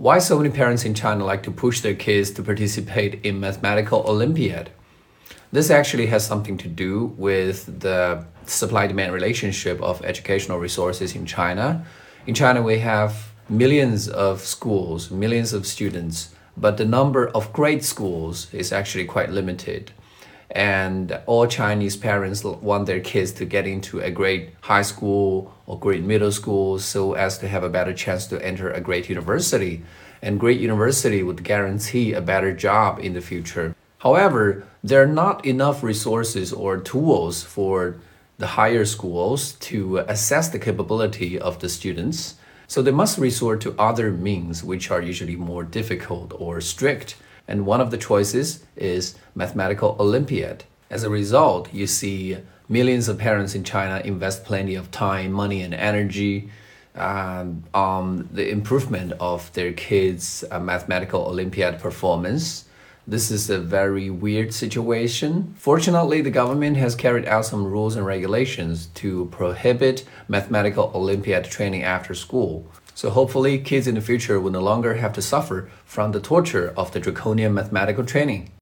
Why so many parents in China like to push their kids to participate in mathematical olympiad? This actually has something to do with the supply demand relationship of educational resources in China. In China, we have millions of schools, millions of students, but the number of great schools is actually quite limited. And all Chinese parents want their kids to get into a great high school or great middle school so as to have a better chance to enter a great university. And great university would guarantee a better job in the future. However, there are not enough resources or tools for the higher schools to assess the capability of the students. So they must resort to other means, which are usually more difficult or strict. And one of the choices is mathematical Olympiad. As a result, you see millions of parents in China invest plenty of time, money, and energy um, on the improvement of their kids' uh, mathematical Olympiad performance. This is a very weird situation. Fortunately, the government has carried out some rules and regulations to prohibit mathematical Olympiad training after school. So hopefully, kids in the future will no longer have to suffer from the torture of the draconian mathematical training.